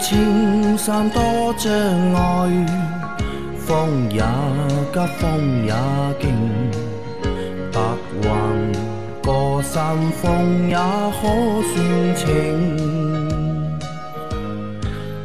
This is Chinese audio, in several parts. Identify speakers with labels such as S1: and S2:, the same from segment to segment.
S1: 青山多障碍，风也急，风也劲，白云过山峰也可算情。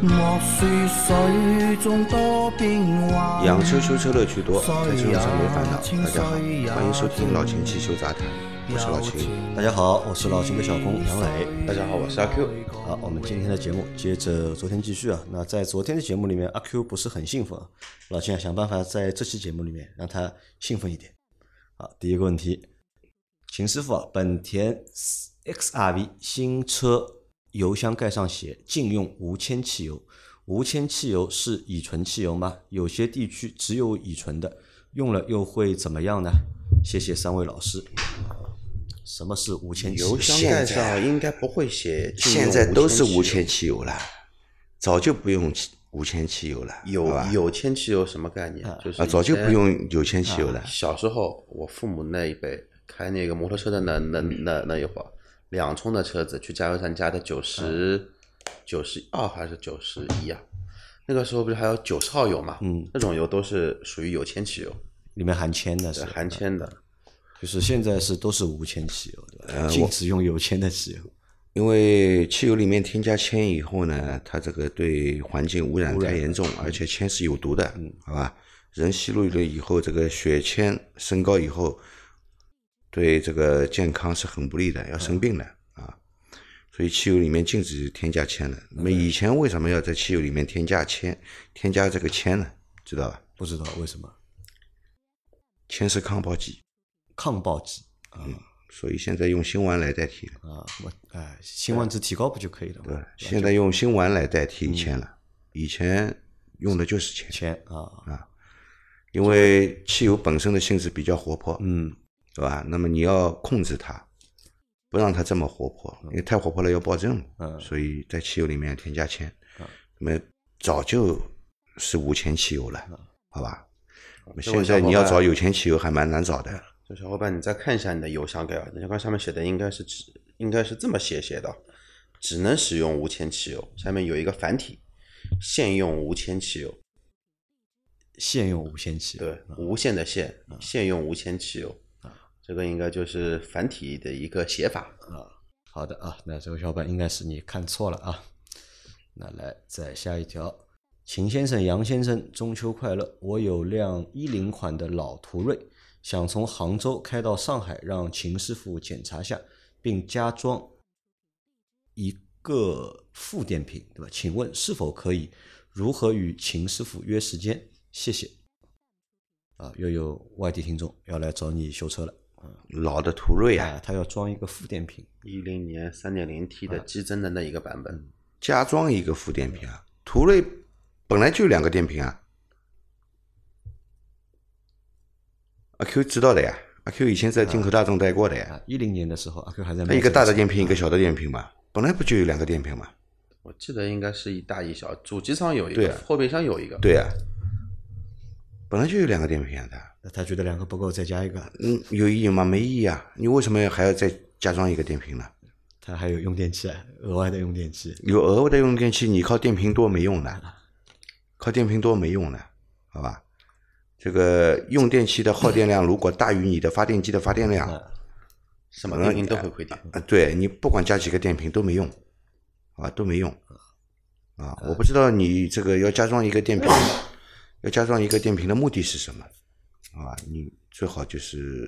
S1: 莫说水中多变幻，
S2: 养车修车乐趣多，开车用车没烦恼。大家好，欢迎收听老秦汽修杂谈，我是老秦。
S3: 大家好，我是老秦的小工杨磊。
S4: 大家好，我是阿 Q。
S3: 好，我们今天的节目接着昨天继续啊。那在昨天的节目里面，阿 Q 不是很兴奋啊，老秦啊想办法在这期节目里面让他兴奋一点。好，第一个问题，秦师傅啊，本田 XRV 新车油箱盖上写禁用无铅汽油，无铅汽油是乙醇汽油吗？有些地区只有乙醇的，用了又会怎么样呢？谢谢三位老师。什么是无铅汽油？
S4: 油箱盖上应该不会写
S2: 现在都是无
S4: 无
S2: 铅
S4: 铅
S2: 汽油了，早就不用汽无铅汽油了，
S4: 有有铅汽油什么概念？就是
S2: 啊，早就不用有铅汽油了。
S4: 小时候，我父母那一辈开那个摩托车的那那
S2: 嗯
S4: 那那一会儿，两冲的车子去加油站加的九十九十二还是九十一啊？那个时候不是还有九十号油嘛？
S3: 嗯，
S4: 那种油都是属于有铅汽油，
S3: 里面含铅的是
S4: 是含铅的。
S3: 就是现在是都是无铅汽油的，
S2: 呃
S3: 禁止用有铅的汽油。
S2: 因为汽油里面添加铅以后呢，它这个对环境污染太严重，而且铅是有毒的，好吧？人吸入了以后，这个血铅升高以后，对这个健康是很不利的，要生病的啊。所以汽油里面禁止添加铅的。那么以前为什么要在汽油里面添加铅？添加这个铅呢？知道吧？
S3: 不知道为什么
S2: 铅是抗爆剂，
S3: 抗爆剂
S2: 所以现在用辛烷来代替。了。
S3: 啊，我哎，辛烷值提高不就可以了吗？
S2: 对，现在用辛烷来代替以前了，以前用的就是铅。
S3: 铅啊。
S2: 啊，因为汽油本身的性质比较活泼，
S3: 嗯，
S2: 对吧？那么你要控制它，不让它这么活泼，因为太活泼了要爆震，
S3: 嗯。
S2: 所以在汽油里面添加铅，那么早就是无铅汽油了，好吧？现在你要找有钱汽油还蛮难找的，
S4: 就小伙伴，你再看一下你的邮箱盖啊，你看上面写的应该是只应该是这么写写的，只能使用无铅汽油，下面有一个繁体，限用无铅汽油，
S3: 现用无铅汽油。
S4: 对，无限的限，限用无铅汽油，这个应该就是繁体的一个写法啊。
S3: 好的啊，那这位小伙伴应该是你看错了啊。那来再下一条，秦先生、杨先生，中秋快乐！我有辆一零款的老途锐，想从杭州开到上海，让秦师傅检查下，并加装一个副电瓶，对吧？请问是否可以？如何与秦师傅约时间？谢谢。啊，又有外地听众要来找你修车了
S2: 老的途锐啊，
S3: 啊，他要装一个副电瓶。
S4: 一零年三点零 T 的激增的那一个版本，
S2: 加装一个副电瓶啊，途锐本来就两个电瓶啊。阿 Q 知道的呀，阿 Q 以前在进口大众待过的呀。
S3: 啊，一零年的时候，阿 Q 还在卖
S2: 一个大的电
S3: 瓶，
S2: 一个小的电瓶嘛，本来不就有两个电瓶嘛？
S4: 我记得应该是一大一小，主机上有一个后备箱有一个。
S2: 对呀、本来就有两个电瓶啊，它
S3: 那他觉得两个不够，再加一个，
S2: 嗯有意义吗？没意义啊！你为什么还要再加装一个电瓶呢？
S3: 他还有用电器，额外的用电器。
S2: 有额外的用电器，你靠电瓶多没用的，靠电瓶多没用的，好吧？这个用电器的耗电量如果大于你的发电机的发电量，
S4: 什么电瓶都会亏电。
S2: 啊，对你不管加几个电瓶都没用，啊，都没用，啊，我不知道你这个要加装一个电瓶，要加装一个电瓶的目的是什么，啊，你最好就是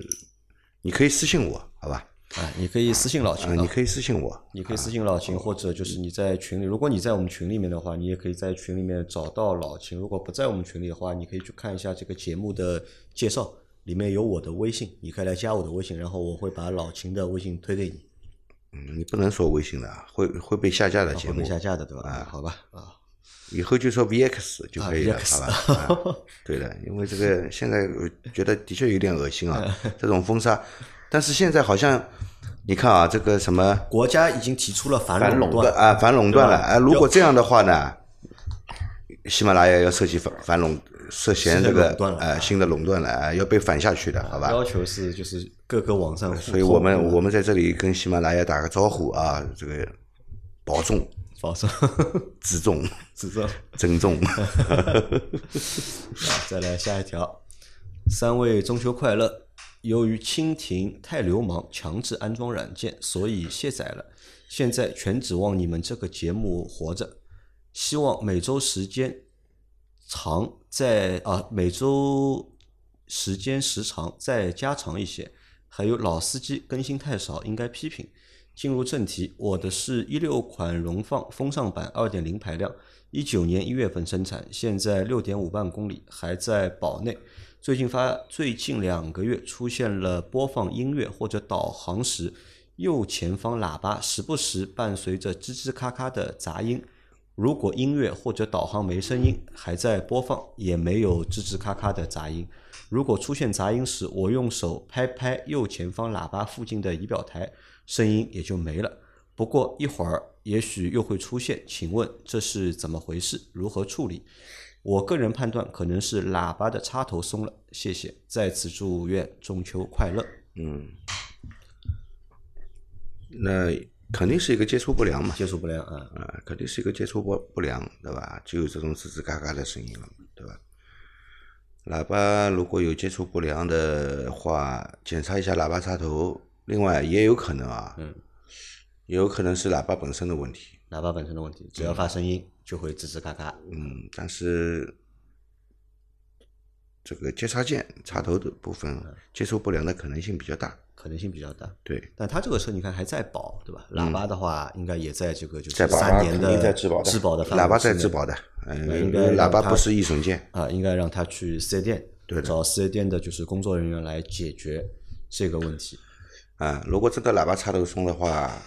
S2: 你可以私信我，好吧？
S3: 啊，你可以私信老秦
S2: 啊，
S3: 啊，
S2: 你可以私信我，
S3: 你可以私信老秦，或者就是你在群里，如果你在我们群里面的话，你也可以在群里面找到老秦。如果不在我们群里的话，你可以去看一下这个节目的介绍，里面有我的微信，你可以来加我的微信，然后我会把老秦的微信推给你，
S2: 嗯，你不能说微信的，会会被下架的节目
S3: 会被，下架的，对吧？啊，好吧，啊，
S2: 以后就说 VX 就可以了，
S3: 啊
S2: 好吧？啊对的，因为这个现在觉得的确有点恶心啊，这种封杀，但是现在好像你看啊，这个什么
S3: 国家已经提出了反垄
S4: 断
S2: 啊反垄断了啊，如果这样的话呢，喜马拉雅要涉及反反垄涉嫌这个呃新的垄断了啊，要被反下去的，好吧？
S3: 要求是就是各个网上，
S2: 所以我们我们在这里跟喜马拉雅打个招呼啊，这个保重
S3: 保重，
S2: 自重、
S3: 自重。
S2: 珍重。
S3: 再来下一条，三位中秋快乐。由于蜻蜓太流氓，强制安装软件，所以卸载了。现在全指望你们这个节目活着。希望每周时间长，再啊每周时间时长再加长一些。还有老司机更新太少，应该批评。进入正题，我的是一六款荣放风尚版二点零排量，一九年一月份生产，现在六点五万公里，还在保内。最近发最近两个月出现了播放音乐或者导航时，右前方喇叭时不时伴随着吱吱咔咔的杂音。如果音乐或者导航没声音，还在播放，也没有吱吱咔咔的杂音。如果出现杂音时，我用手拍拍右前方喇叭附近的仪表台，声音也就没了。不过一会儿也许又会出现，请问这是怎么回事？如何处理？我个人判断可能是喇叭的插头松了。谢谢，再次祝愿中秋快乐。
S2: 嗯，那肯定是一个接触不良嘛，
S3: 接触不良啊，
S2: 啊，肯定是一个接触不不良，对吧？就有这种吱吱嘎嘎的声音了嘛，对吧？喇叭如果有接触不良的话，检查一下喇叭插头。另外也有可能啊，
S3: 嗯，
S2: 也有可能是喇叭本身的问题。
S3: 喇叭本身的问题，只要发声音就会吱吱嘎嘎。
S2: 嗯，但是这个接插件插头的部分接触不良的可能性比较大。
S3: 可能性比较大，
S2: 对，
S3: 但它这个车你看还在保，对吧？喇叭的话，应该也在这个就是三年
S4: 的在质保的
S3: 质保的
S2: 喇叭在质保的，嗯，
S3: 应该
S2: 喇叭不是易损件。
S3: 啊，应该让他去四 S 店，
S2: 对
S3: 找四 S 店的就是工作人员来解决这个问题。
S2: 啊，如果这个喇叭插头松的话，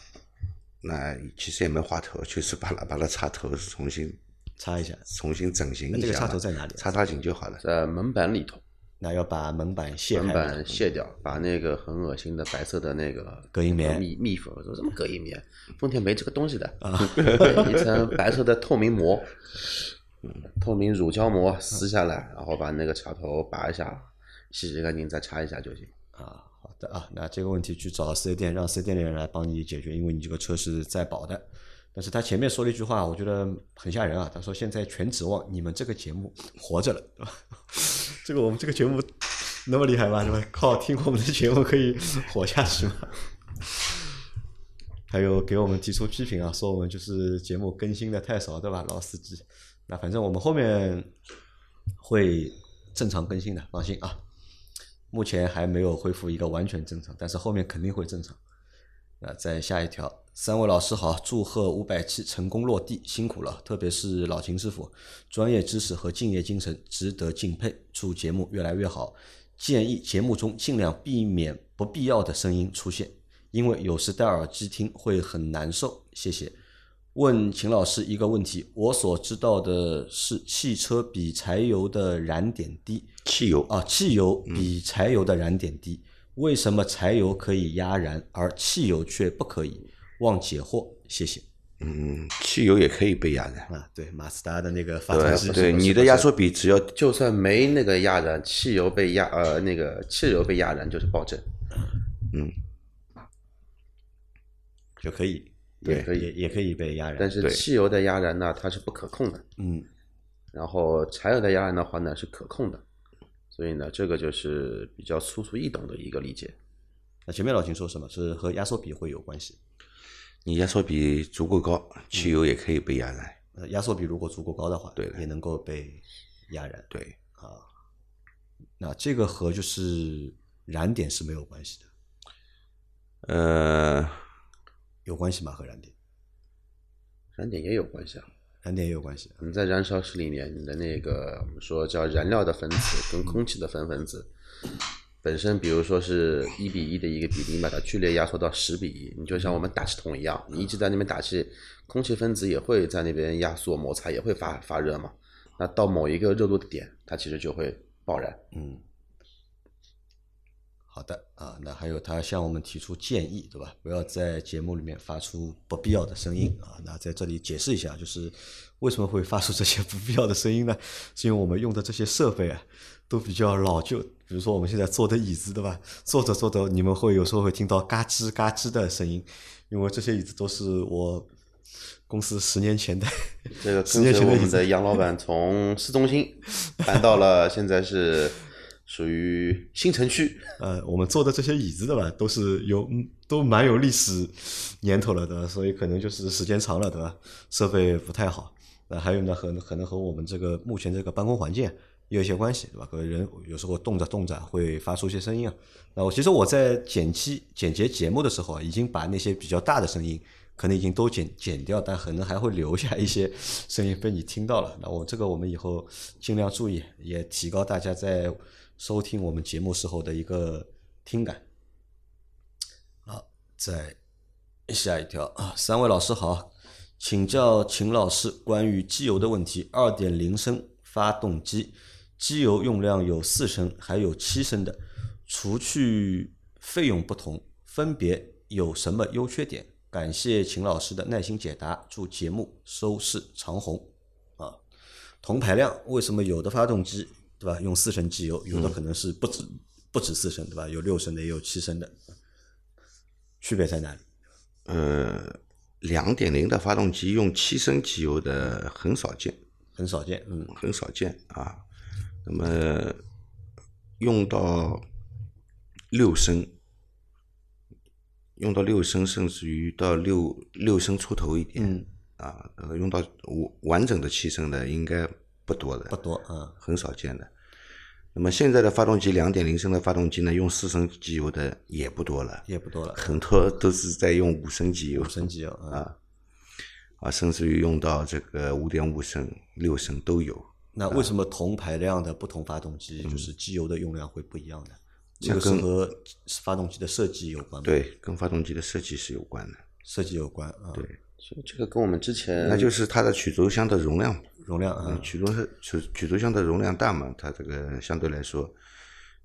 S2: 那其实也没花头，就是 把喇叭的插头重新
S3: 插一下，
S2: 重新整形一下。
S3: 那这个插头在哪里啊
S2: 插插紧就好了。
S4: 在门板里头，
S3: 那要把门板卸开，
S4: 门板卸掉，把那个很恶心的白色的那个
S3: 隔音棉
S4: 密密封，说什么隔音棉？丰田没这个东西的，啊一层白色的透明膜，嗯，透明乳胶膜撕下来，然后把那个插头拔一下，洗洗干净再插一下就行。
S3: 啊。的啊，那这个问题去找四 S 店，让四 S 店的人来帮你解决，因为你这个车是在保的。但是他前面说了一句话，我觉得很吓人啊。他说现在全指望你们这个节目活着了，对吧？这个我们这个节目那么厉害吗？是吧？靠听我们的节目可以活下去吗？还有给我们提出批评啊，说我们就是节目更新的太少，对吧？老司机。那反正我们后面会正常更新的，放心啊。目前还没有恢复一个完全正常，但是后面肯定会正常。那再下一条，三位老师好，祝贺五百七成功落地，辛苦了，特别是老秦师傅，专业知识和敬业精神值得敬佩，祝节目越来越好。建议节目中尽量避免不必要的声音出现，因为有时戴耳机听会很难受。谢谢。问秦老师一个问题，我所知道的是，汽车比柴油的燃点低，
S2: 汽油。
S3: 啊，汽油比柴油的燃点低，为什么柴油可以压燃，而汽油却不可以？望解惑，谢谢。
S2: 嗯，汽油也可以被压燃。
S3: 啊，对，马自达的那个发动机
S2: 对，对，你的压缩比只要
S4: 就算没那个压燃，汽油被压呃那个汽油被压燃就是爆震，嗯。
S3: 就可以，
S2: 对
S4: 可以
S3: 也也可以被压燃。
S4: 但是汽油的压燃呢，它是不可控的，
S3: 嗯，
S4: 然后柴油的压燃的话呢是可控的，所以呢，这个就是比较粗俗易懂的一个理解。
S3: 那前面老秦说什么是和压缩比会有关系？
S2: 你压缩比足够高，汽油也可以被压燃。
S3: 呃，压缩比如果足够高的话，
S2: 对
S3: 也能够被压燃。
S2: 对啊，
S3: 那这个和就是燃点是没有关系的，
S2: 呃，
S3: 有关系吗？和燃点，
S4: 燃点也有关系啊。
S3: 燃点也有关系。
S4: 你在燃烧室里面，你的那个我们说叫燃料的分子跟空气的分分子，本身比如说是一比一的一个比例，你把它剧烈压缩到十比一，你就像我们打气筒一样，你一直在那边打气，空气分子也会在那边压缩摩擦，也会发发热嘛。那到某一个热度的点，它其实就会爆燃。
S3: 嗯，好的啊，那还有他向我们提出建议，对吧？不要在节目里面发出不必要的声音啊。那在这里解释一下，就是为什么会发出这些不必要的声音呢？是因为我们用的这些设备啊，都比较老旧。比如说我们现在坐的椅子，对吧？坐着坐着，你们会有时候会听到嘎吱嘎吱的声音，因为这些椅子都是我公司十年前的
S4: 这个
S3: 十
S4: 跟随我们
S3: 年前的椅子
S4: 的杨老板从市中心搬到了现在是属于新城区，
S3: 呃，我们坐的这些椅子的吧，都是有都蛮有历史年头了的，所以可能就是时间长了对吧，设备不太好。那还有呢，和可能和我们这个目前这个办公环境也有一些关系，对吧？可能人有时候动着动着会发出一些声音啊。那我其实我在剪辑剪辑节目的时候啊，已经把那些比较大的声音可能已经都剪剪掉，但可能还会留下一些声音被你听到了。那我这个我们以后尽量注意，也提高大家在收听我们节目时候的一个听感。好，再下一条啊，三位老师好，请教秦老师关于机油的问题。二点零升发动机机油用量有四升，还有七升的，除去费用不同，分别有什么优缺点？感谢秦老师的耐心解答，祝节目收视长虹。啊，同排量为什么有的发动机对吧用四升机油，有的可能是不止、不止四升对吧？有六升的，也有七升的，区别在哪里？
S2: 呃，两点零的发动机用七升机油的很少见，
S3: 很少见，嗯，
S2: 很少见啊。那么用到六升，用到六升，甚至于到六六升出头一点，
S3: 嗯
S2: 啊，呃，用到完完整的七升的应该不多的，
S3: 不多，嗯，
S2: 很少见的。那么现在的发动机两点零升的发动机呢，用四升机油的也不多了，
S3: 也不多了，
S2: 很多都是在用五升机油
S3: 五升机油啊。
S2: 啊，啊，甚至于用到这个五点五升、六升都有。
S3: 那为什么同排量的不同发动机，就是机油的用量会不一样呢？这个是和发动机的设计有关吗？，
S2: 对，跟发动机的设计是有关的。
S3: 设计有关啊。
S2: 对，
S4: 所以这个跟我们之前
S2: 那就是它的曲轴箱的容量，
S3: 容量啊
S2: 嗯，，曲轴是曲曲轴箱的容量大嘛，它这个相对来说，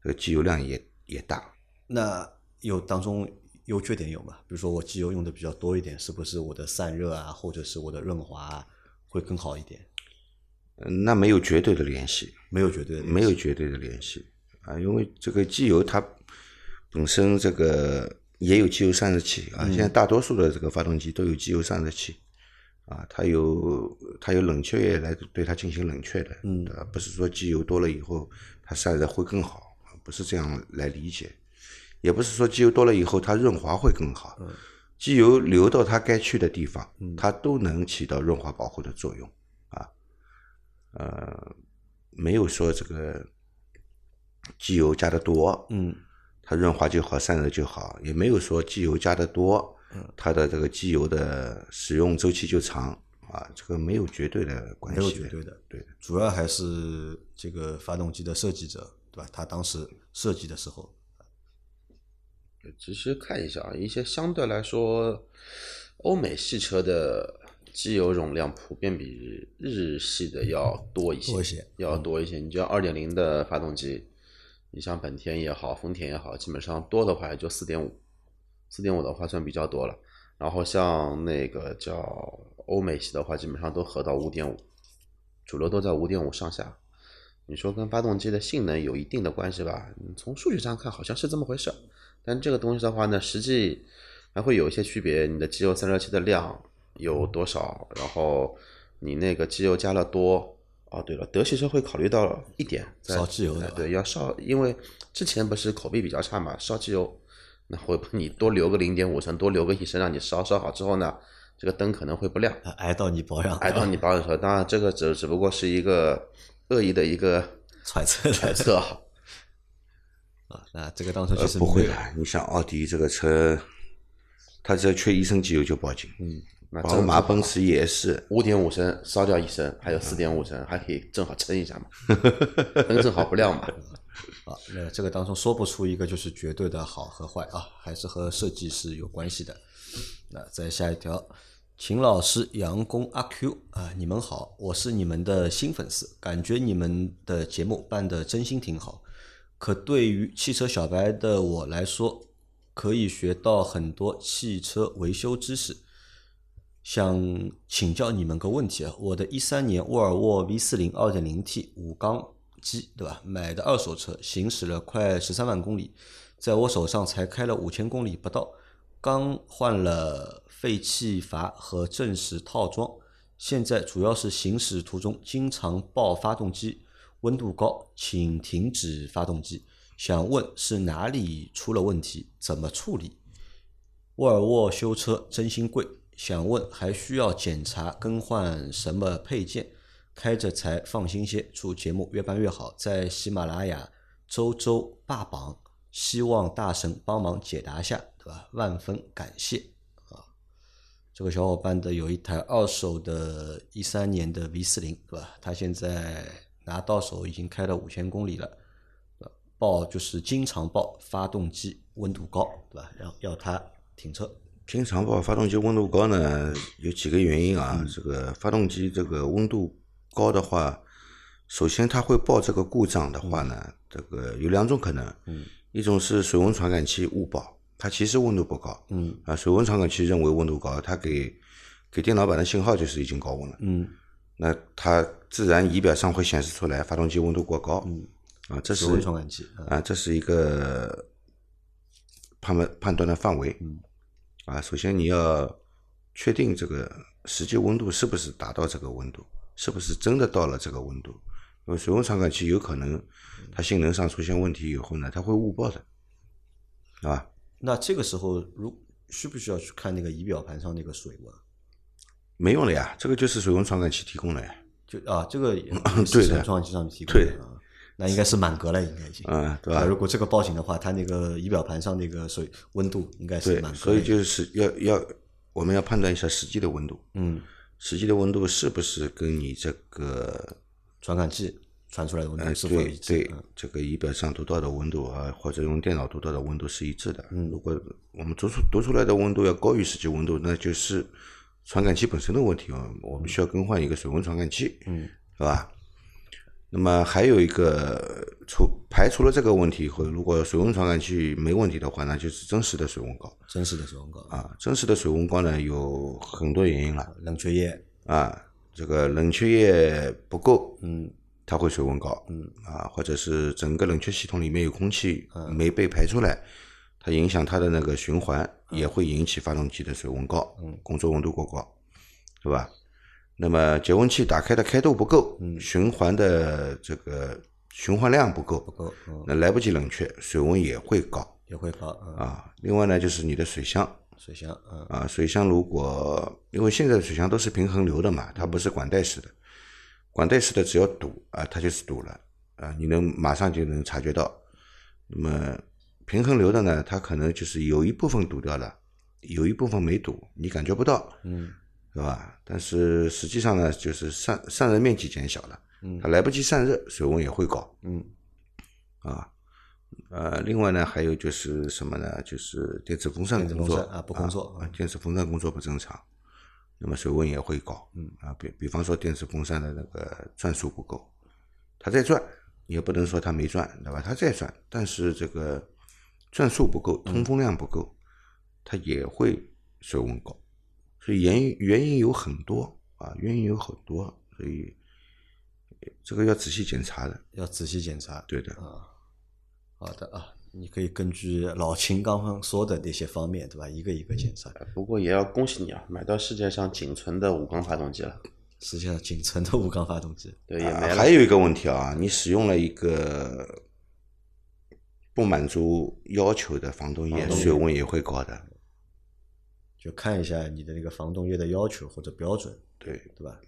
S2: 这个机油量也也大。
S3: 那有当中优缺点有吗？比如说我机油用的比较多一点，是不是我的散热啊，或者是我的润滑啊会更好一点？
S2: 嗯，那没有绝对的联系，
S3: 没有绝对的联系
S2: 没有绝对的联系啊，因为这个机油它本身这个也有机油散热器啊，现在大多数的这个发动机都有机油散热器啊，它有它有冷却液来对它进行冷却的，
S3: 嗯
S2: 啊，不是说机油多了以后它散热会更好，不是这样来理解，也不是说机油多了以后它润滑会更好，机油流到它该去的地方，它都能起到润滑保护的作用啊，呃，没有说这个机油加的多，
S3: 嗯，
S2: 它润滑就好，散热就好，也没有说机油加的多，
S3: 嗯
S2: 它的这个机油的使用周期就长啊，这个没有绝对的关
S3: 没有
S2: 系
S3: 绝对的，
S2: 对的，
S3: 主要还是这个发动机的设计者，对吧？他当时设计的时候，
S4: 其实看一下啊，一些相对来说欧美系车的机油容量普遍比日系的要多一些，
S3: 多一些
S4: 要多一些。你就二点零的发动机，你像本田也好，丰田也好，基本上多的话也就四点五，四点五的话算比较多了。然后像那个叫欧美系的话，基本上都合到五点五，主流都在五点五上下。你说跟发动机的性能有一定的关系吧？嗯从数据上看好像是这么回事，但这个东西的话呢，实际还会有一些区别。你的机油散热器的量有多少？然后你那个机油加了多。哦，对了，德系车会考虑到一点，在
S3: 烧机油
S4: 对，要烧，因为之前不是口碑比较差嘛，烧机油，那会帮 你多留个零点五升，多留个一升，让你烧烧好之后呢，这个灯可能会不亮，
S3: 啊挨到你保养，
S4: 挨到你保养的时候，当然这个只只不过是一个恶意的一个
S3: 揣测
S4: 揣测啊。
S3: 啊。那这个当时
S2: 呃
S3: 其实
S2: 不会的，你像奥迪这个车，它只要缺一升机油就报警，
S3: 嗯，
S4: 那
S2: 宝马、奔驰也是，
S4: 五点五升烧掉一升，还有四点五升，还可以正好撑一下嘛，灯正好不亮嘛。
S3: 啊，那这个当中说不出一个就是绝对的好和坏啊，还是和设计是有关系的。那再下一条，秦老师、杨工、阿 Q 啊，你们好，我是你们的新粉丝，感觉你们的节目办的真心挺好。可对于汽车小白的我来说，可以学到很多汽车维修知识。想请教你们个问题啊，我的一三年沃尔沃 V 四零二点零 T 五缸机，对吧？买的二手车，行驶了快十三万公里，在我手上才开了五千公里不到。刚换了废气阀和正时套装，现在主要是行驶途中经常爆发动机温度高，请停止发动机。想问是哪里出了问题，怎么处理？沃尔沃修车真心贵，想问还需要检查更换什么配件？开着才放心些。祝节目越办越好，在喜马拉雅周周霸榜，希望大神帮忙解答下，对吧？万分感谢啊！这个小伙伴的有一台二手的一三年的 V 四零，对吧？他现在拿到手已经开了五千公里了，报就是经常报发动机温度高，对吧？然后要他停车。
S2: 经常报发动机温度高呢，有几个原因啊。这个发动机这个温度高的话，首先它会报这个故障的话呢，这个有两种可能。嗯。一种是水温传感器误报，它其实温度不高。嗯。啊，水温传感器认为温度高，它给给电脑板的信号就是已经高温了。嗯。那它自然仪表上会显示出来发动机温度过高。嗯。啊，这是
S3: 水温传感器。
S2: 啊，这是一个判断判断的范围。嗯。啊，首先你要确定这个实际温度是不是达到这个温度，是不是真的到了这个温度？因为水温传感器有可能它性能上出现问题以后呢，它会误报的，啊。
S3: 那这个时候，如需不需要去看那个仪表盘上那个水温？
S2: 没用了呀，这个就是水温传感器提供的呀。
S3: 就啊，这个
S2: 对的，
S3: 传感器上面提供
S2: 的。
S3: 那应该是满格了，应该已经，
S2: 嗯，对吧？
S3: 如果这个报警的话，它那个仪表盘上那个水温度应该是满格。
S2: 所以就是要要我们要判断一下实际的温度，
S3: 嗯，
S2: 实际的温度是不是跟你这个
S3: 传感器传出来的温度是否一
S2: 致？对，这个仪表上读到的温度啊，或者用电脑读到的温度是一致的。嗯，如果我们读出读出来的温度要高于实际温度，那就是传感器本身的问题啊，我们需要更换一个水温传感器，
S3: 嗯，
S2: 是吧？那么还有一个除排除了这个问题以后，如果水温传感器没问题的话，那就是真实的水温高。
S3: 真实的水温高。
S2: 啊，真实的水温高呢，有很多原因了。
S3: 冷却液。
S2: 啊，这个冷却液不够，
S3: 嗯，
S2: 它会水温高，
S3: 嗯。
S2: 啊，或者是整个冷却系统里面有空气没被排出来，它影响它的那个循环，也会引起发动机的水温高，
S3: 嗯，
S2: 工作温度过高，是吧？那么节温器打开的开度不够，循环的这个循环量不够，
S3: 不够，
S2: 那来不及冷却，水温也会高，
S3: 也会高
S2: 啊。另外呢，就是你的水箱，
S3: 水箱，
S2: 啊，水箱如果因为现在的水箱都是平衡流的嘛，它不是管带式的，管带式的只要堵啊，它就是堵了。啊，你能马上就能察觉到。那么平衡流的呢，它可能就是有一部分堵掉了，有一部分没堵，你感觉不到，
S3: 嗯。
S2: 是吧？但是实际上呢，就是散散热面积减小了，它来不及散热，水温也会高。
S3: 嗯，
S2: 啊，呃，另外呢，还有就是什么呢？就是电子风扇工作
S3: 啊不工作
S2: 啊，电子风扇工作不正常，那么水温也会高。
S3: 嗯，
S2: 啊，比比方说电子风扇的那个转速不够，它在转，你也不能说它没转，对吧？它在转，但是这个转速不够，通风量不够，它也会水温高。所以原因原因有很多啊，原因有很多，所以这个要仔细检查的，
S3: 要仔细检查。
S2: 对的
S3: 啊，好的啊，你可以根据老秦刚刚说的那些方面，对吧？一个一个检查。
S4: 不过也要恭喜你啊，买到世界上仅存的五缸发动机了。
S3: 世界上仅存的五缸发动机，
S4: 对，也没了。
S2: 还有一个问题啊，你使用了一个不满足要求的防冻液，水温也会高的。
S3: 就看一下你的那个防冻液的要求或者标准，
S2: 对
S3: 对吧？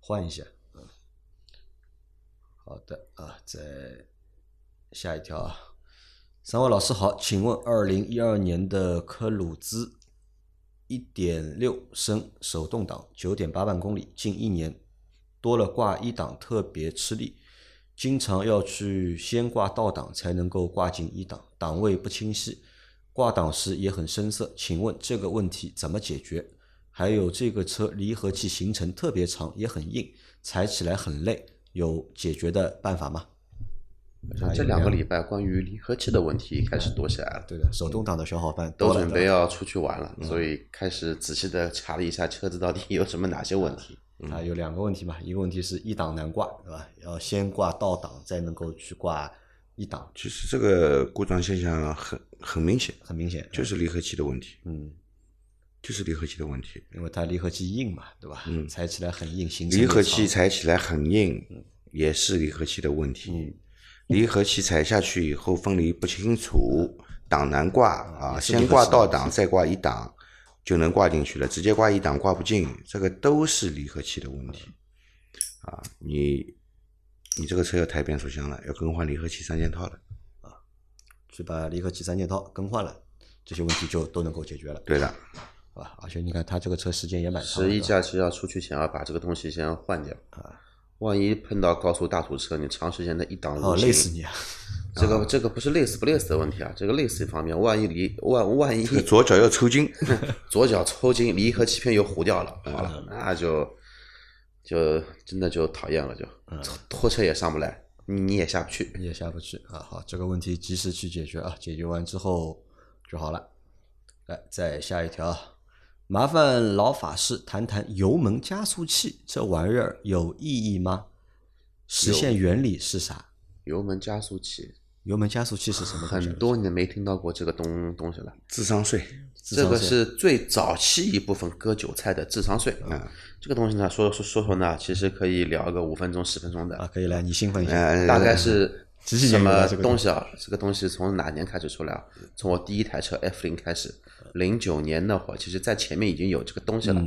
S3: 换一下，嗯，好的啊，再下一条啊，三位老师好，请问二零一二年的科鲁兹一点六升手动挡，九点八万公里，近一年多了挂一档特别吃力，经常要去先挂倒档才能够挂进一档，档位不清晰。挂档时也很生涩，请问这个问题怎么解决？还有这个车离合器行程特别长，也很硬，踩起来很累，有解决的办法吗？
S4: 这两个礼拜关于离合器的问题开始多起来了。
S3: 对的，手动挡的小伙伴
S4: 都准备要出去玩了，所以开始仔细的查了一下车子到底有什么哪些问题。
S3: 啊，有两个问题嘛，一个问题是一档难挂，对吧？要先挂倒档，再能够去挂一档，
S2: 其实这个故障现象很很明显，
S3: 很明显，
S2: 就是离合器的问题，
S3: 嗯，
S2: 就是离合器的问题。
S3: 因为它离合器硬嘛，对吧？嗯，踩起来很硬，行程
S2: 离合器踩起来很硬，也是离合器的问题。嗯离合器踩下去以后分离不清楚，档难挂啊，先挂倒档再挂一档就能挂进去了，直接挂一档挂不进，这个都是离合器的问题啊。你你这个车要抬变速箱了，要更换离合器三件套了。
S3: 啊去把离合器三件套更换了，这些问题就都能够解决了，
S2: 对的，
S3: 好吧？而且你看他这个车时间也蛮长的，
S4: 十一假期要出去前要把这个东西先换掉。啊，万一碰到高速大堵车，你长时间的一档
S3: 哦，累死你啊！
S4: 这个这个不是累死不累死的问题啊，这个累死一方面，万一离万万一
S2: 这个左脚要抽筋，
S4: 左脚抽筋，离合器片又糊掉了，好
S3: 嗯
S4: 了，那就就真的就讨厌了，就
S3: 嗯
S4: 拖车也上不来，你你也下不去。
S3: 你也下不去啊。好，这个问题及时去解决啊，解决完之后就好了。来，再下一条啊，麻烦老法师谈谈油门加速器这玩意儿有意义吗？实现原理是啥？
S4: 油门加速器，
S3: 油门加速器是什么？
S4: 很多年没听到过这个东东西了。
S2: 智商税。
S4: 这个是最早期一部分割韭菜的智商税啊。这个东西呢，说说说说呢，其实可以聊个五分钟、十分钟的
S3: 啊，。可以来你兴奋一下。
S2: 呃，
S4: 大概是 什么东西啊？这个东西从哪年开始出来啊？从我第一台车 F 零开始，零九年那会儿，其实在前面已经有这个东西了。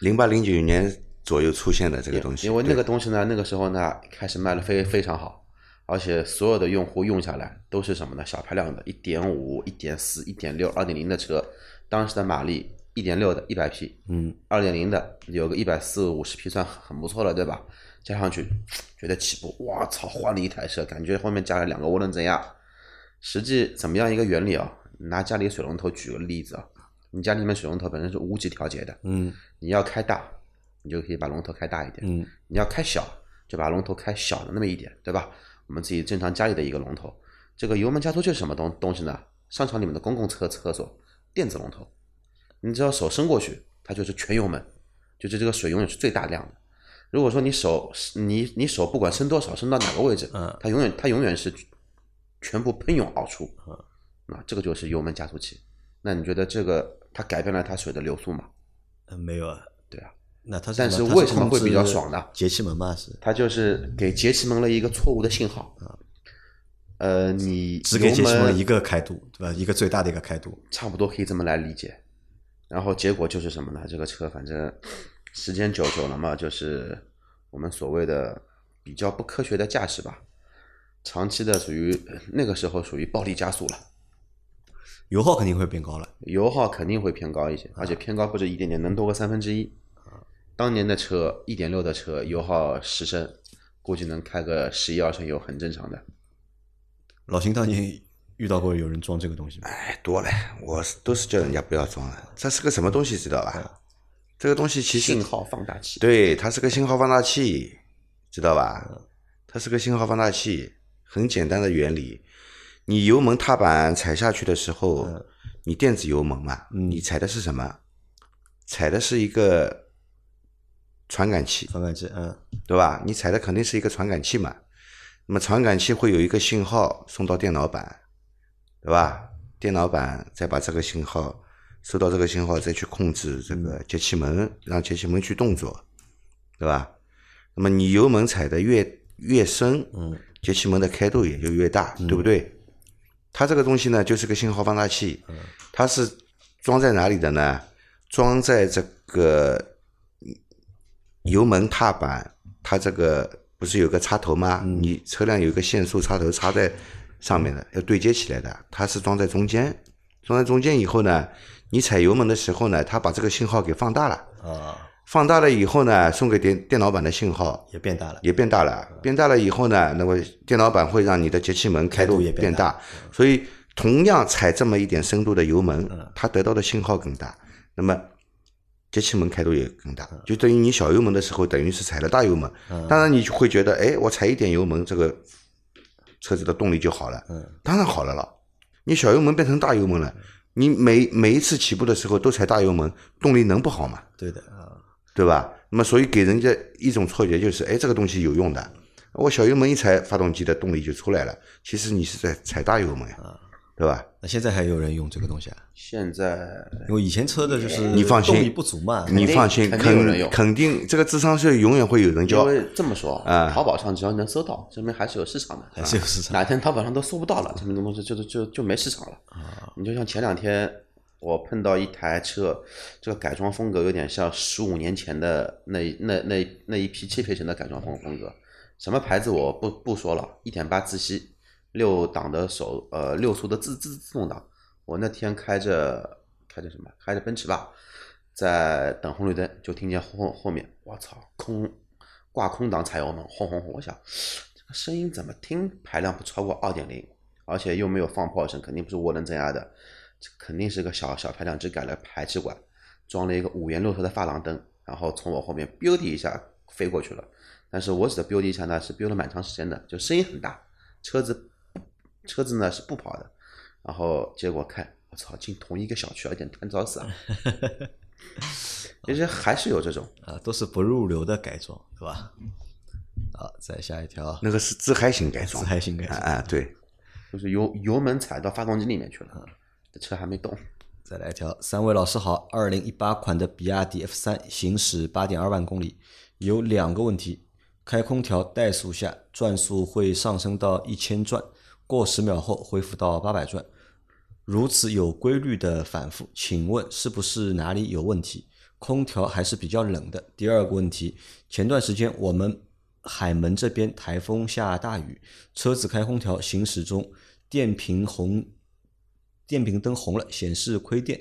S2: 零八零九年左右出现的这个东西，
S4: 因为那个东西呢，那个时候呢，开始卖的非非常好，而且所有的用户用下来都是什么呢？小排量的，一点五、一点四、一点六、二点零的车，当时的马力一点六的一百匹，
S3: 嗯，
S4: 二点零的有个一百四五十匹算很不错了，对吧？加上去觉得起步，我操，换了一台车，感觉后面加了两个涡轮增压。实际怎么样一个原理啊？拿家里水龙头举个例子啊，你家里面水龙头本身是无级调节的，
S3: 嗯
S4: 你要开大，你就可以把龙头开大一点；
S3: 嗯
S4: 你要开小，就把龙头开小的那么一点，对吧？我们自己正常家里的一个龙头，这个油门加速器是什么东东西呢？商场里面的公共厕厕所电子龙头，你只要手伸过去，它就是全油门，就是这个水永远是最大量的。如果说你手你你手不管伸多少，伸到哪个位置，
S3: 嗯
S4: 它永远它永远是全部喷涌而出，啊，这个就是油门加速器。那你觉得这个它改变了它水的流速吗？
S3: 嗯没有啊。
S4: 对啊，
S3: 那它
S4: 但是为什么会比较爽呢
S3: 节气门嘛是，
S4: 它就是给节气门了一个错误的信号。呃，你
S3: 只给节气
S4: 油门
S3: 门一个开度，对吧？一个最大的一个开度。
S4: 差不多可以这么来理解。然后结果就是什么呢？这个车反正时间久久了嘛，就是我们所谓的比较不科学的驾驶吧，长期的属于那个时候属于暴力加速了，
S3: 油耗肯定会变高了。
S4: 油耗肯定会偏高一些，而且偏高不止一点点，能多个三分之一。当年的车一点六的车油耗十升，估计能开个十一二升油很正常的。
S3: 老秦当年遇到过有人装这个东西吗？
S2: 哎，多了，我都是叫人家不要装了。这是个什么东西，知道吧？这个东西其实
S4: 信号放大器，
S2: 对，它是个信号放大器，知道吧？它是个信号放大器，很简单的原理。你油门踏板踩下去的时候，你电子油门嘛，你踩的是什么？踩的是一个传感器，
S3: 传感器，嗯
S2: 对吧？你踩的肯定是一个传感器嘛。那么传感器会有一个信号送到电脑板，对吧？电脑板再把这个信号收到这个信号，再去控制这个节气门，让节气门去动作，对吧？那么你油门踩的越越深，
S3: 嗯，
S2: 节气门的开度也就越大，对不对？它这个东西呢，就是个信号放大器，它是装在哪里的呢？装在这个油门踏板，它这个不是有个插头吗？你车辆有一个限速插头插在上面的，要对接起来的，它是装在中间。装在中间以后呢，你踩油门的时候呢，它把这个信号给放大了。
S3: 啊，
S2: 放大了以后呢，送给电电脑板的信号
S3: 也变大了。
S2: 也变大了。变大了以后呢，那么电脑板会让你的节气门开度
S3: 也变
S2: 变大，所以同样踩这么一点深度的油门，它得到的信号更大，那么节气门开度也更大，就等于你小油门的时候，等于是踩了大油门。当然你就会觉得，哎，我踩一点油门，这个车子的动力就好了。当然好了了，你小油门变成大油门了。你每每一次起步的时候都踩大油门，动力能不好吗？
S3: 对的啊，
S2: 对吧？那么所以给人家一种错觉就是，哎，这个东西有用的，我小油门一踩，发动机的动力就出来了。其实你是在踩大油门呀，对吧？
S3: 那现在还有人用这个东西啊？
S4: 现在
S3: 因为以前车的就是
S2: 你放心
S3: 动力不足嘛，
S2: 你放心，
S4: 肯定有人用
S2: 肯肯定这个智商税永远会有人交。
S4: 因为这么说
S2: 啊
S4: 淘宝上只要能搜到，证明还是有市场的，
S3: 还是有市场
S4: 哪天淘宝上都搜不到了，证明这东西就就就就没市场了。啊你就像前两天我碰到一台车，这个改装风格有点像十五年前的那那那那一批汽配城的改装风风格，什么牌子我不不说了，一点八自吸，六档的手呃六速的自自自动挡，我那天开着开着什么？开着奔驰吧，在等红绿灯，就听见后后面，我操，空挂空档踩油门，轰轰轰！我想这个声音怎么听排量不超过二点零，而且又没有放炮声，肯定不是涡轮增压的，这肯定是个小小排量只改了排气管，装了一个五颜六色的发廊灯，然后从我后面 biu 的一下飞过去了。但是我指的 biu 的一下呢，是 biu 了蛮长时间的，就声音很大，车子车子呢是不跑的，然后结果看，我操，进同一个小区，有点太找死啊！其实还是有这种，
S3: 啊，都是不入流的改装，是吧？好，再下一条，
S2: 那个是自嗨型改装，
S3: 自嗨型改装。
S2: 啊，啊对，
S4: 就是油油门踩到发动机里面去了，这车还没动。
S3: 再来一条，三位老师好，二零一八款的比亚迪 F 三行驶八点二万公里，有两个问题：开空调怠速下转速会上升到一千转，过十秒后恢复到八百转，如此有规律的反复，请问是不是哪里有问题？空调还是比较冷的。第二个问题，前段时间我们海门这边台风下大雨，车子开空调行驶中，电瓶红电瓶灯红了，显示亏电。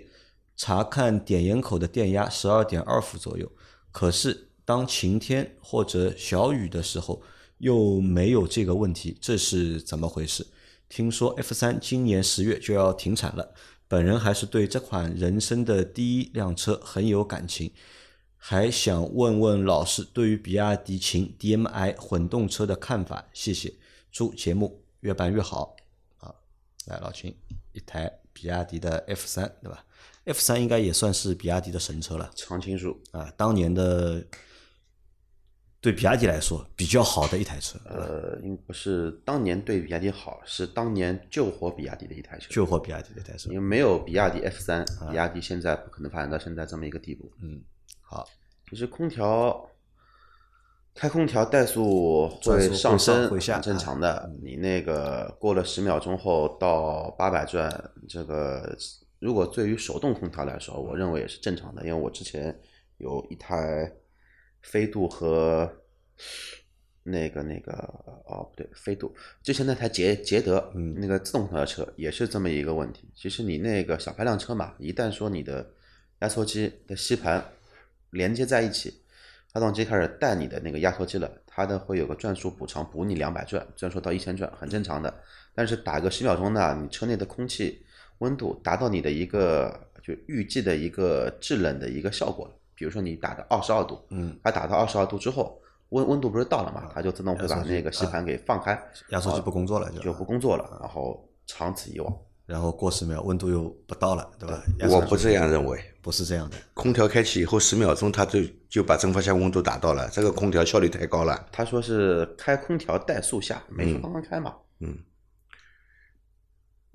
S3: 查看点烟口的电压十二点二伏左右，可是当晴天或者小雨的时候又没有这个问题，这是怎么回事？听说 F 三今年十月就要停产了，本人还是对这款人生的第一辆车很有感情，还想问问老师对于比亚迪秦 DMI 混动车的看法，谢谢，祝节目越办越好。啊，来老秦，一台比亚迪的 F 三，对吧？F 三应该也算是比亚迪的神车了
S4: 常青树，
S3: 啊，当年的对比亚迪来说比较好的一台车，
S4: 呃，应不是当年对比亚迪好，是当年救活比亚迪的一台车。
S3: 救活比亚迪的一台车
S4: 因。为没有比亚迪 F 三，比亚迪现在不可能发展到现在这么一个地步。
S3: 嗯，好，
S4: 其实空调开空调怠速
S3: 会
S4: 会上升，
S3: 会下
S4: 很正常的。你那个过了十秒钟后到八百转，这个如果对于手动空调来说，我认为也是正常的。因为我之前有一台飞度和那个那个哦不对，飞度之前那台捷捷德，
S3: 嗯
S4: 那个自动空调车也是这么一个问题。其实你那个小排量车嘛，一旦说你的压缩机的吸盘连接在一起，发动机开始带你的那个压缩机了，它的会有个转速补偿，补你两百转，转速到一千转，很正常的。但是打个十秒钟呢，你车内的空气温度达到你的一个就预计的一个制冷的一个效果了。比如说你打的二十二度，
S3: 嗯，
S4: 它打到二十二度之后，温温度不是到了嘛，它就自动会把那个吸盘给放开，
S3: 压缩机不工作了就
S4: 就不工作了，然后长此以往。
S3: 然后过十秒温度又不到了，对吧？
S2: 我不这样认为。
S3: 不是这样的，
S2: 空调开启以后十秒钟，它就就把蒸发箱温度达到了，这个空调效率太高了。
S4: 他说是开空调怠速下，没说刚刚开嘛。
S2: 嗯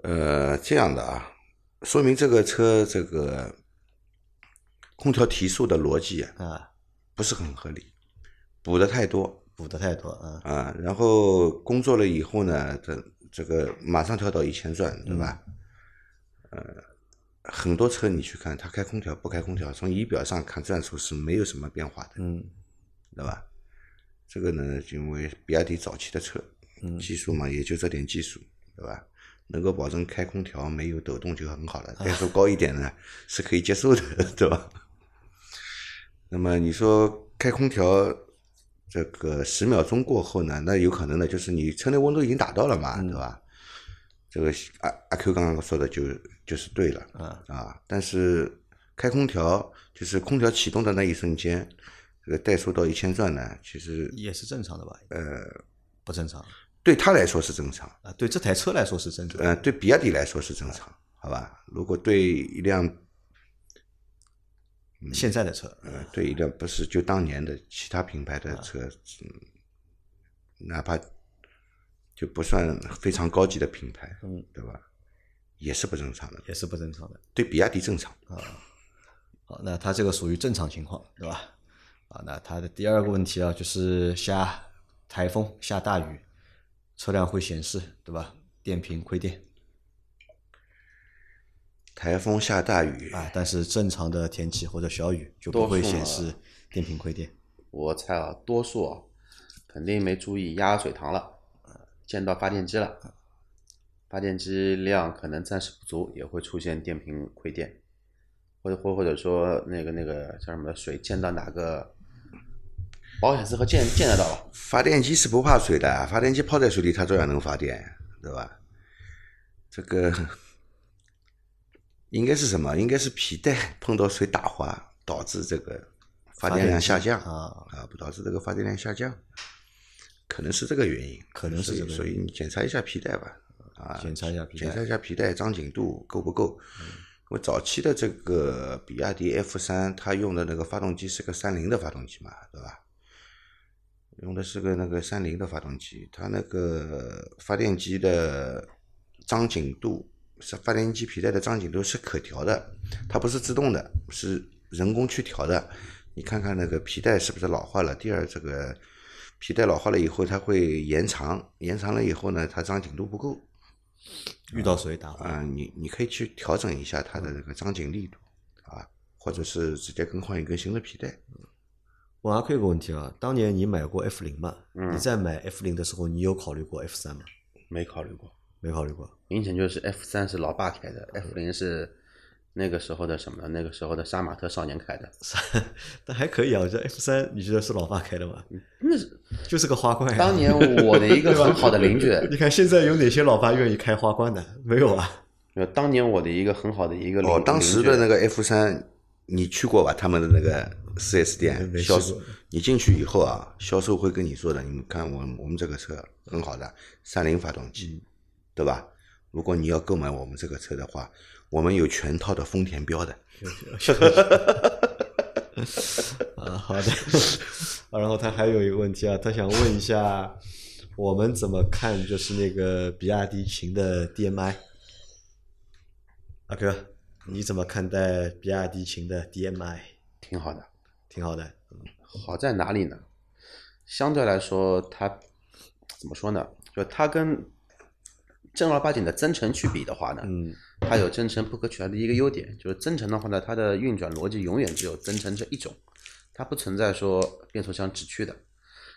S2: 呃，这样的啊，说明这个车这个空调提速的逻辑啊
S3: 啊，
S2: 不是很合理，补的太多
S3: 补的太多啊，
S2: 啊，然后工作了以后呢，这这个马上跳到一千转，对吧？呃，很多车你去看，它开空调不开空调，从仪表上看转速是没有什么变化的，
S3: 嗯
S2: 对吧？这个呢，因为比亚迪早期的车，
S3: 嗯
S2: 技术嘛，也就这点技术，对吧？能够保证开空调没有抖动就很好了，怠速高一点呢是可以接受的，对吧？那么你说开空调这个十秒钟过后呢，那有可能呢就是你车内温度已经达到了嘛，对吧？这个阿阿 Q 刚刚说的就就是对了
S3: 啊
S2: 啊，但是开空调就是空调启动的那一瞬间，这个怠速到一千转呢，其实
S3: 也是正常的吧？呃，不正常
S2: 对他来说是正常，
S3: 啊，对这台车来说是正常。
S2: 呃，对比亚迪来说是正常，好吧？如果对一辆
S3: 现在的车，
S2: 嗯对一辆不是就当年的其他品牌的车，嗯，哪怕就不算非常高级的品牌，嗯，对吧？也是不正常的，
S3: 也是不正常的。
S2: 对比亚迪正常啊。
S3: 好，那它这个属于正常情况，对吧？啊，那它的第二个问题啊，就是下台风、下大雨，车辆会显示，对吧？电瓶亏电
S2: 台风下大雨，
S3: 啊，但是正常的天气或者小雨就不会显示电瓶亏电。
S4: 我猜啊，多数啊，肯定没注意压水塘了，呃溅到发电机了，发电机量可能暂时不足，也会出现电瓶亏电，或者或或者说那个那个叫什么水溅到哪个保险丝和溅溅得到吧，
S2: 发电机是不怕水的，发电机泡在水里它照样能发电，对吧？这个应该是什么？应该是皮带碰到水打滑，导致这个发电量下降。
S3: 啊
S2: 啊，不导致这个发电量下降，可能是这个原因，
S3: 可能是这个
S2: 所以你检查一下皮带吧，啊，
S3: 检查一下皮带。
S2: 检查一下皮带张紧度够不够。因为早期的这个比亚迪 F 三，它用的那个发动机是个三菱的发动机嘛，对吧？用的是个那个三菱的发动机，它那个发电机的张紧度是发电机皮带的张紧度是可调的，它不是自动的，是人工去调的。你看看那个皮带是不是老化了？第二，这个皮带老化了以后，它会延长，延长了以后呢，它张紧度不够
S3: 遇到水打滑，
S2: 啊、你你可以去调整一下它的这个张紧力度啊，或者是直接更换一根新的皮带。
S3: 我还有一个问题啊，当年你买过 F 零嘛？
S4: 嗯
S3: 你在买 F 零的时候，你有考虑过 F 三吗？
S4: 没考虑过。
S3: 没考虑过。
S4: 明显就是 F 三是老爸开的，F 零是那个时候的什么？那个时候的杀马特少年开的。
S3: 但还可以啊，我觉得 F 三你觉得是老爸开的吗？
S4: 那是
S3: 就是个花冠呀。
S4: 当年我的一个很好的邻居，
S3: 你看现在有哪些老爸愿意开花冠的？没有啊。
S4: 呃，当年我的一个很好的一个邻
S2: 哦，当时的那个 F 三，你去过吧？他们的那个四 S 店销售，你进去以后啊，销售会跟你说的，你们看我们我们这个车很好的三菱发动机，对吧？如果你要购买我们这个车的话，我们有全套的丰田标的。
S3: 啊，好的。啊然后他还有一个问题啊，他想问一下，我们怎么看就是那个比亚迪秦的 DMI？阿哥，你怎么看待比亚迪秦的 DMI？
S4: 挺好的。
S3: 挺好的，
S4: 好在哪里呢？相对来说，它怎么说呢？就它跟正儿八经的增程去比的话呢，
S3: 嗯，
S4: 它有增程不可取代的一个优点，就是增程的话呢，它的运转逻辑永远只有增程这一种，它不存在说变速箱直驱的。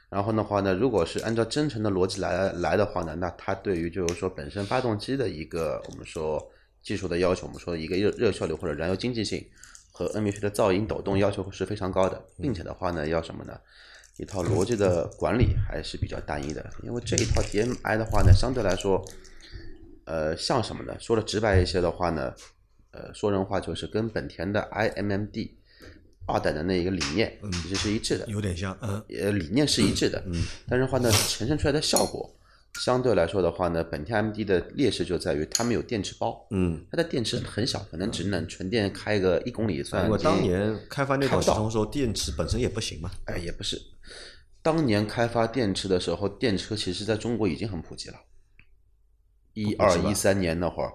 S4: 然后的话呢，如果是按照增程的逻辑来来的话呢，那它对于就是说本身发动机的一个我们说技术的要求，我们说一个热热效率或者燃油经济性和 NVH 的噪音抖动要求是非常高的，并且的话呢，要什么呢？一套逻辑的管理还是比较单一的，因为这一套 DMI 的话呢，相对来说，呃，像什么呢？说的直白一些的话呢，呃，说人话就是跟本田的 iMMD 二代的那一个理念其实是一致的，
S3: 有点像，嗯，
S4: 呃，理念是一致的，嗯，但是话呢，呈现出来的效果，相对来说的话呢，本田 MD 的劣势就在于它没有电池包，
S3: 嗯，
S4: 它的电池很小，可能只能纯电开个一公里算。
S3: 我当年开发那
S4: 开不到
S3: 套系统的时候，电池本身也不行嘛，
S4: 哎，也不是，当年开发电池的时候，电车其实在中国已经很普及了。一二一三年那会儿，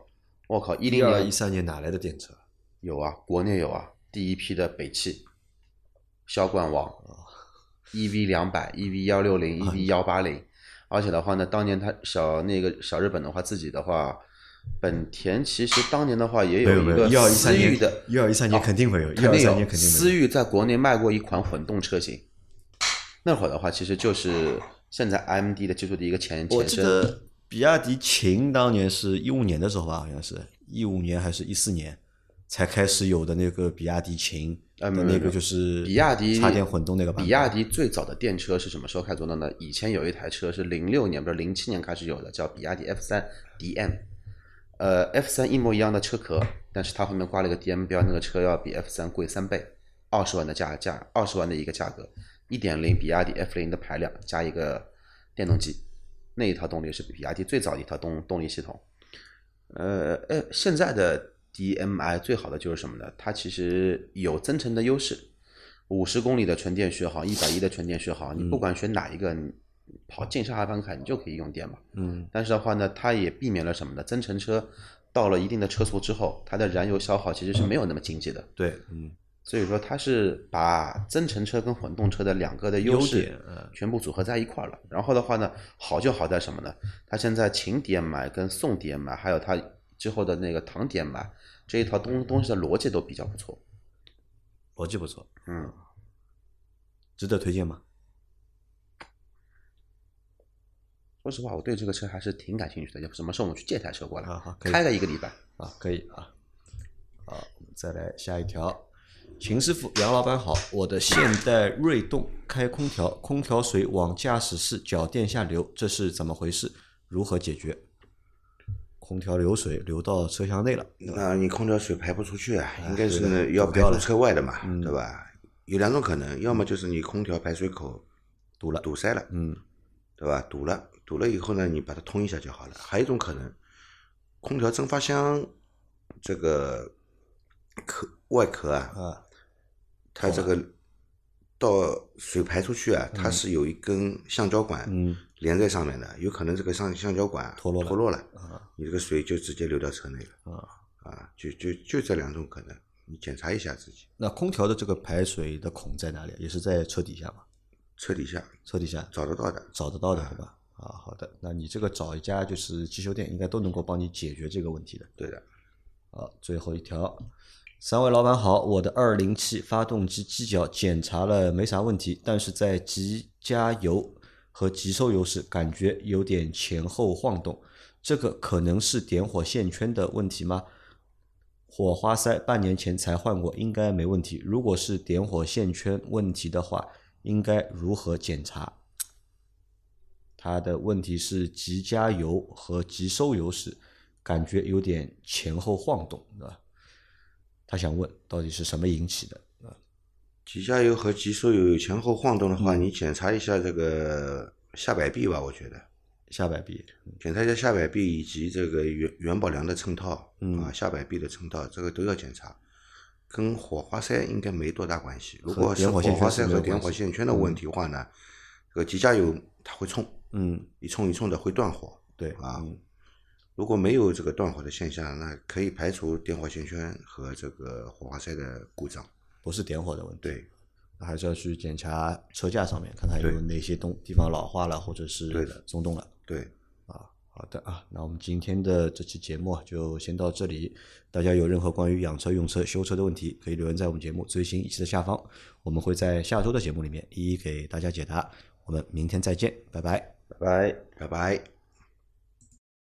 S4: 我靠，一
S3: 一
S4: 零年
S3: 二一三年哪来的电车？
S4: 有啊，国内有啊，第一批的北汽销冠王，EV 两百、EV 幺六零、EV 幺八零，而且的话呢，当年他小那个小日本的话，自己的话，本田其实当年的话也
S3: 有，
S4: 一个思域的，
S3: 一二一三年
S4: 哦
S3: 肯定会有，一
S4: 肯定有
S3: 二三年肯定有。
S4: 思域在国内卖过一款混动车型，那会儿的话，其实就是现在 AMD 的技术的一个前
S3: 我记
S4: 前身。
S3: 得比亚迪秦当年是一五年的时候吧，好像是一五年还是一四年才开始有的那个比亚迪秦的那个就是
S4: 比亚迪
S3: 插电混动那个版本。
S4: 比亚迪最早的电车是什么时候开始做的呢？以前有一台车是零六年不是零七年开始有的，叫比亚迪 F 三 DM。呃，F 三一模一样的车壳，但是它后面挂了一个 DM 标，那个车要比 F 三贵三倍，二十万的价价，二十万的一个价格，一点零比亚迪 F 零的排量加一个电动机，那一套动力是比亚迪最早的一套动动力系统。呃，呃，现在的 DMI 最好的就是什么呢？它其实有增程的优势，五十公里的纯电续航，一百一的纯电续航，你不管选哪一个，你跑进沙盘卡，你就可以用电嘛。
S3: 嗯，
S4: 但是的话呢，它也避免了什么呢？增程车到了一定的车速之后，它的燃油消耗其实是没有那么经济的。
S3: 对，嗯，
S4: 所以说它是把增程车跟混动车的两个的优
S3: 优
S4: 势全部组合在一块儿了。然后的话呢，好就好在什么呢？它现在秦 DMI 跟宋 DMI，还有它之后的那个唐 DMI 这一套东东西的逻辑都比较不错。
S3: 逻辑不错，
S4: 嗯，
S3: 值得推荐吗？
S4: 说实话，我对这个车还是挺感兴趣的。要不什么时候我们去借台车过来，
S3: 啊好
S4: 开个一个礼拜？
S3: 啊，可以啊。好，我们再来下一条。秦师傅，杨老板好，我的现代锐动开空调，空调水往驾驶室脚垫下流，这是怎么回事？如何解决？空调流水流到车厢内了，
S2: 那你空调水排不出去啊，应该是要排出
S3: 堵掉了
S2: 车外的嘛，
S3: 嗯
S2: 对吧？有两种可能，要么就是你空调排水口
S3: 堵了。
S2: 堵塞了，
S3: 嗯，
S2: 对吧？堵了，堵了以后呢，你把它通一下就好了。还有一种可能，空调蒸发箱这个壳外壳啊，
S3: 啊，
S2: 它这个到水排出去啊，它是有一根橡胶管
S3: 嗯
S2: 连在上面的，有可能这个橡橡胶管
S3: 脱落
S2: 脱落了，
S3: 啊
S2: 你这个水就直接流到车内了
S3: 啊。
S2: 啊，就就就这两种可能，你检查一下自己
S3: 那空调的这个排水的孔在哪里？也是在车底下吗？
S2: 车底下
S3: 车底下
S2: 找得到的。
S3: 找得到的，对吧？啊，好的，那你这个找一家就是机修店，应该都能够帮你解决这个问题的。
S2: 对的，
S3: 好，最后一条，三位老板好，我的二零七发动机机脚检查了没啥问题，但是在急加油和急收油时感觉有点前后晃动，这个可能是点火线圈的问题吗？火花塞半年前才换过，应该没问题。如果是点火线圈问题的话，应该如何检查？它的问题是急加油和急收油时，感觉有点前后晃动，对吧？他想问到底是什么引起的？啊，
S2: 急加油和急收油有前后晃动的话，
S3: 嗯
S2: 你检查一下这个下摆臂吧，我觉得
S3: 下摆臂，
S2: 检查一下下摆臂以及这个元元宝梁的衬套，
S3: 嗯
S2: 啊，下摆臂的衬套，这个都要检查。跟火花塞应该没多大关系。如果是火花塞和点火线圈的问题的话呢，这个急加油它会冲，
S3: 嗯，
S2: 一冲一冲的会断火。
S3: 对
S2: 啊
S3: 嗯
S2: 如果没有这个断火的现象，那可以排除点火线圈和这个火花塞的故障。
S3: 不是点火的问题，
S2: 对，
S3: 还是要去检查车架上面，看看有哪些东地方老化了，或者是松动了。
S2: 对，
S3: 啊，好的啊，那我们今天的这期节目啊就先到这里。大家有任何关于养车、用车、修车的问题，可以留言在我们节目最新一期的下方，我们会在下周的节目里面一一给大家解答。我们明天再见，拜拜。
S4: 拜拜。
S2: 拜拜。